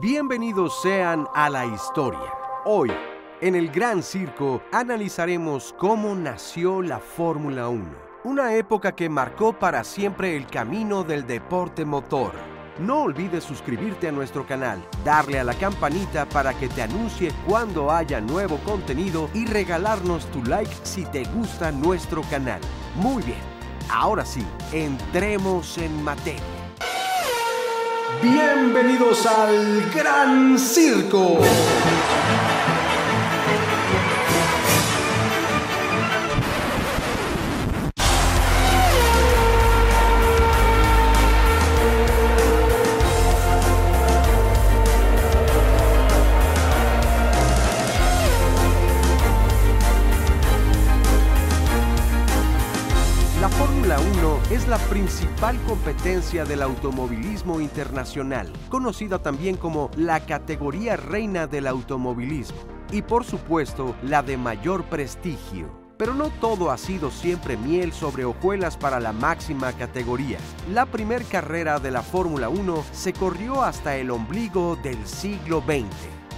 Bienvenidos sean a la historia. Hoy, en el Gran Circo, analizaremos cómo nació la Fórmula 1. Una época que marcó para siempre el camino del deporte motor. No olvides suscribirte a nuestro canal, darle a la campanita para que te anuncie cuando haya nuevo contenido y regalarnos tu like si te gusta nuestro canal. Muy bien, ahora sí, entremos en materia. Bienvenidos al Gran Circo. Principal competencia del automovilismo internacional, conocida también como la categoría reina del automovilismo y por supuesto la de mayor prestigio. Pero no todo ha sido siempre miel sobre hojuelas para la máxima categoría. La primer carrera de la Fórmula 1 se corrió hasta el ombligo del siglo XX,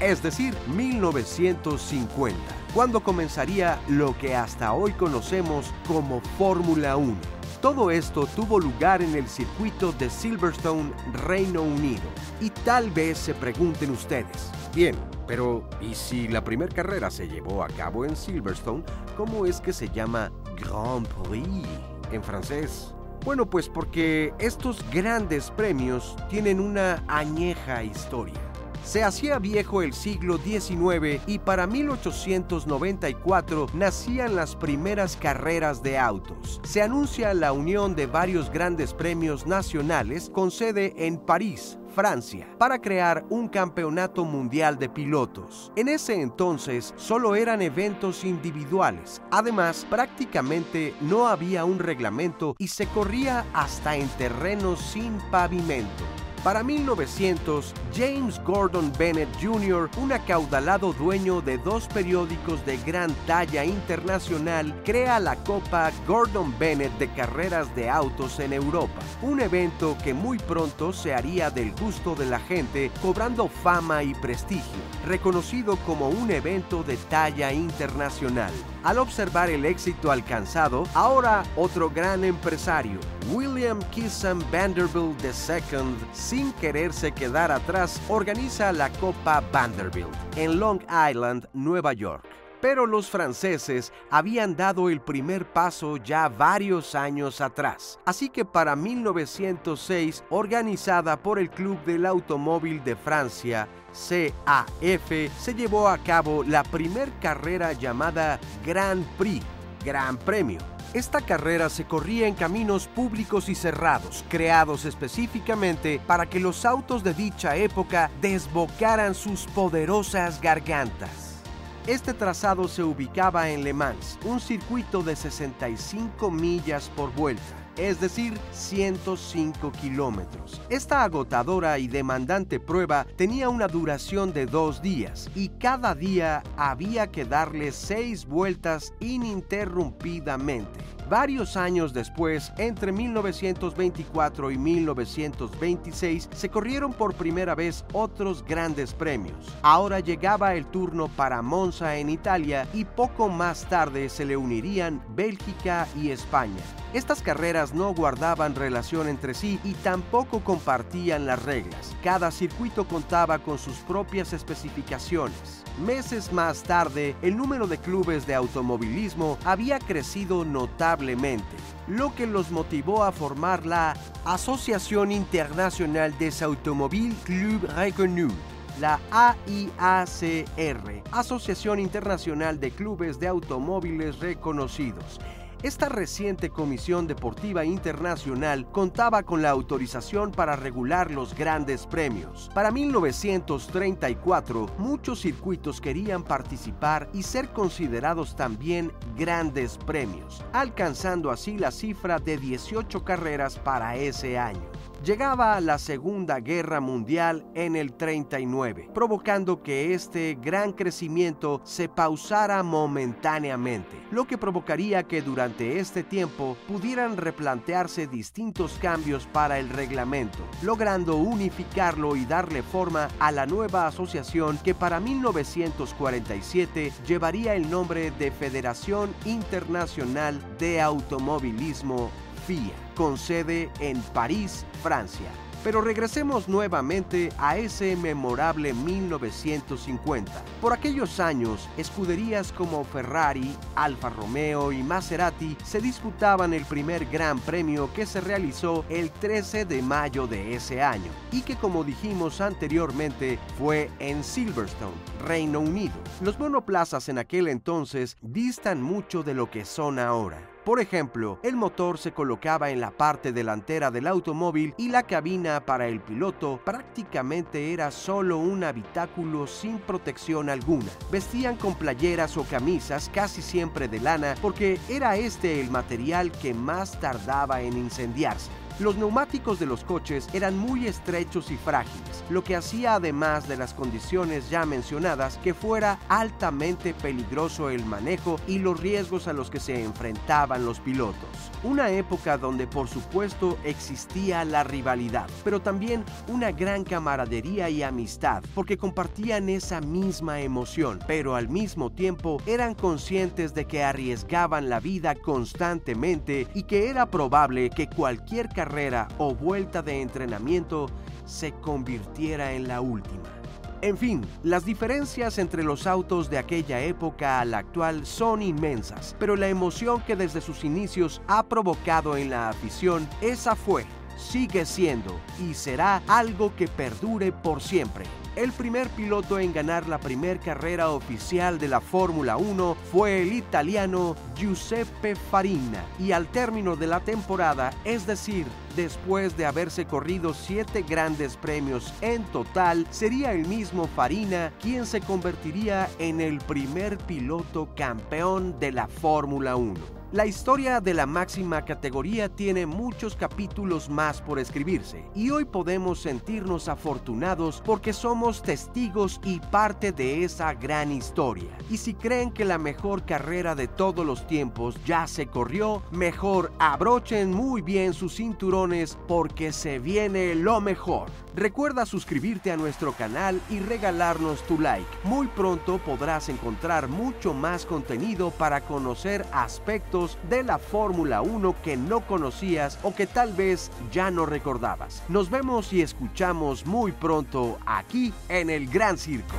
es decir, 1950 cuando comenzaría lo que hasta hoy conocemos como Fórmula 1. Todo esto tuvo lugar en el circuito de Silverstone, Reino Unido. Y tal vez se pregunten ustedes, bien, pero ¿y si la primera carrera se llevó a cabo en Silverstone, cómo es que se llama Grand Prix en francés? Bueno, pues porque estos grandes premios tienen una añeja historia. Se hacía viejo el siglo XIX y para 1894 nacían las primeras carreras de autos. Se anuncia la unión de varios grandes premios nacionales con sede en París, Francia, para crear un campeonato mundial de pilotos. En ese entonces solo eran eventos individuales. Además, prácticamente no había un reglamento y se corría hasta en terrenos sin pavimento. Para 1900, James Gordon Bennett Jr., un acaudalado dueño de dos periódicos de gran talla internacional, crea la Copa Gordon Bennett de carreras de autos en Europa, un evento que muy pronto se haría del gusto de la gente, cobrando fama y prestigio, reconocido como un evento de talla internacional. Al observar el éxito alcanzado, ahora otro gran empresario, William Kissam Vanderbilt II, sin quererse quedar atrás, organiza la Copa Vanderbilt en Long Island, Nueva York. Pero los franceses habían dado el primer paso ya varios años atrás. Así que para 1906, organizada por el Club del Automóvil de Francia, CAF, se llevó a cabo la primer carrera llamada Grand Prix, Gran Premio. Esta carrera se corría en caminos públicos y cerrados, creados específicamente para que los autos de dicha época desbocaran sus poderosas gargantas. Este trazado se ubicaba en Le Mans, un circuito de 65 millas por vuelta, es decir, 105 kilómetros. Esta agotadora y demandante prueba tenía una duración de dos días y cada día había que darle seis vueltas ininterrumpidamente. Varios años después, entre 1924 y 1926, se corrieron por primera vez otros grandes premios. Ahora llegaba el turno para Monza en Italia y poco más tarde se le unirían Bélgica y España. Estas carreras no guardaban relación entre sí y tampoco compartían las reglas. Cada circuito contaba con sus propias especificaciones. Meses más tarde, el número de clubes de automovilismo había crecido notablemente, lo que los motivó a formar la Asociación Internacional des Automobiles Club Reconnus la AIACR, Asociación Internacional de Clubes de Automóviles Reconocidos. Esta reciente Comisión Deportiva Internacional contaba con la autorización para regular los grandes premios. Para 1934, muchos circuitos querían participar y ser considerados también grandes premios, alcanzando así la cifra de 18 carreras para ese año. Llegaba la Segunda Guerra Mundial en el 39, provocando que este gran crecimiento se pausara momentáneamente, lo que provocaría que durante este tiempo pudieran replantearse distintos cambios para el reglamento, logrando unificarlo y darle forma a la nueva asociación que para 1947 llevaría el nombre de Federación Internacional de Automovilismo Con sede en París, Francia. Pero regresemos nuevamente a ese memorable 1950. Por aquellos años, escuderías como Ferrari, Alfa Romeo y Maserati se disputaban el primer gran premio que se realizó el 13 de mayo de ese año y que como dijimos anteriormente fue en Silverstone, Reino Unido. Los monoplazas en aquel entonces distan mucho de lo que son ahora. Por ejemplo, el motor se colocaba en la parte delantera del automóvil y la cabina para el piloto prácticamente era solo un habitáculo sin protección alguna. Vestían con playeras o camisas casi siempre de lana porque era este el material que más tardaba en incendiarse. Los neumáticos de los coches eran muy estrechos y frágiles, lo que hacía además de las condiciones ya mencionadas que fuera altamente peligroso el manejo y los riesgos a los que se enfrentaban los pilotos. Una época donde por supuesto existía la rivalidad, pero también una gran camaradería y amistad, porque compartían esa misma emoción, pero al mismo tiempo eran conscientes de que arriesgaban la vida constantemente y que era probable que cualquier carrera o vuelta de entrenamiento se convirtiera en la última. En fin, las diferencias entre los autos de aquella época a la actual son inmensas, pero la emoción que desde sus inicios ha provocado en la afición, esa fue, sigue siendo y será algo que perdure por siempre. El primer piloto en ganar la primera carrera oficial de la Fórmula 1 fue el italiano Giuseppe Farina y al término de la temporada, es decir, después de haberse corrido siete grandes premios en total, sería el mismo Farina quien se convertiría en el primer piloto campeón de la Fórmula 1. La historia de la máxima categoría tiene muchos capítulos más por escribirse y hoy podemos sentirnos afortunados porque somos testigos y parte de esa gran historia. Y si creen que la mejor carrera de todos los tiempos ya se corrió, mejor abrochen muy bien sus cinturones porque se viene lo mejor. Recuerda suscribirte a nuestro canal y regalarnos tu like. Muy pronto podrás encontrar mucho más contenido para conocer aspectos de la Fórmula 1 que no conocías o que tal vez ya no recordabas. Nos vemos y escuchamos muy pronto aquí en el Gran Circo.